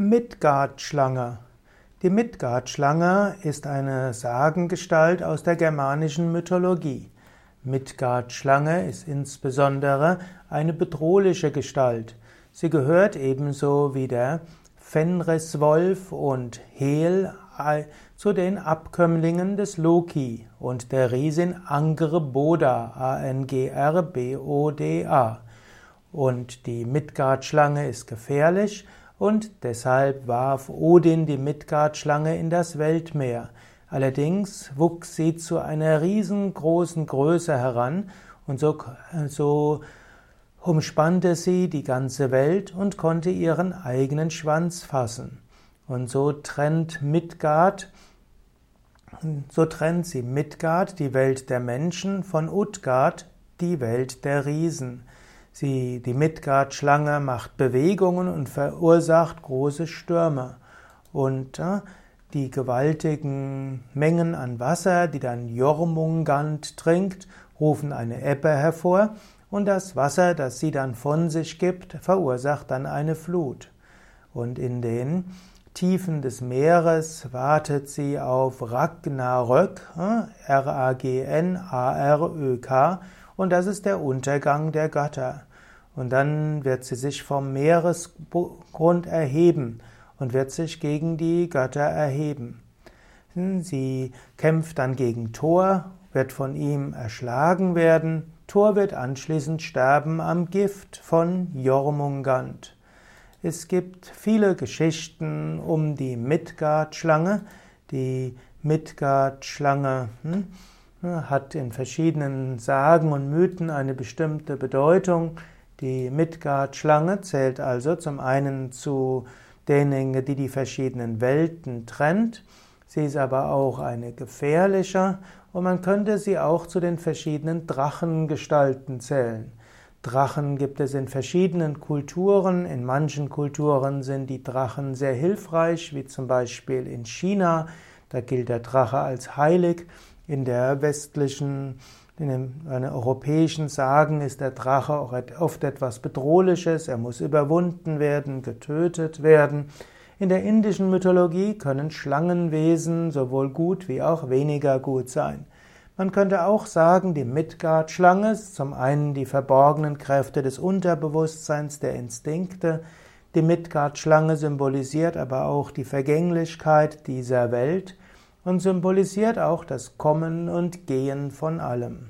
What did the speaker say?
Midgard-Schlange. Die Midgard-Schlange ist eine Sagengestalt aus der germanischen Mythologie. Midgard-Schlange ist insbesondere eine bedrohliche Gestalt. Sie gehört ebenso wie der Fenriswolf und Hel zu den Abkömmlingen des Loki und der Riesin Angrboda, A-N-G-R-B-O-D-A. Und die Midgard-Schlange ist gefährlich und deshalb warf Odin die Midgard-Schlange in das Weltmeer. Allerdings wuchs sie zu einer riesengroßen Größe heran und so, so umspannte sie die ganze Welt und konnte ihren eigenen Schwanz fassen. Und so trennt Midgard, so trennt sie Midgard, die Welt der Menschen, von Utgard, die Welt der Riesen. Sie, die Midgard-Schlange macht Bewegungen und verursacht große Stürme. Und äh, die gewaltigen Mengen an Wasser, die dann Jormungand trinkt, rufen eine Ebbe hervor und das Wasser, das sie dann von sich gibt, verursacht dann eine Flut. Und in den Tiefen des Meeres wartet sie auf Ragnarök, äh, R-A-G-N-A-R-Ö-K, und das ist der Untergang der Götter. Und dann wird sie sich vom Meeresgrund erheben und wird sich gegen die Götter erheben. Sie kämpft dann gegen Thor, wird von ihm erschlagen werden. Thor wird anschließend sterben am Gift von Jormungand. Es gibt viele Geschichten um die Midgard-Schlange. Die Midgard-Schlange hm, hat in verschiedenen Sagen und Mythen eine bestimmte Bedeutung. Die Midgard-Schlange zählt also zum einen zu denjenigen, die die verschiedenen Welten trennt. Sie ist aber auch eine gefährliche und man könnte sie auch zu den verschiedenen Drachengestalten zählen. Drachen gibt es in verschiedenen Kulturen. In manchen Kulturen sind die Drachen sehr hilfreich, wie zum Beispiel in China. Da gilt der Drache als heilig. In der westlichen in den europäischen Sagen ist der Drache auch oft etwas Bedrohliches, er muss überwunden werden, getötet werden. In der indischen Mythologie können Schlangenwesen sowohl gut wie auch weniger gut sein. Man könnte auch sagen, die Midgard-Schlange ist zum einen die verborgenen Kräfte des Unterbewusstseins, der Instinkte. Die Midgard-Schlange symbolisiert aber auch die Vergänglichkeit dieser Welt und symbolisiert auch das Kommen und Gehen von allem.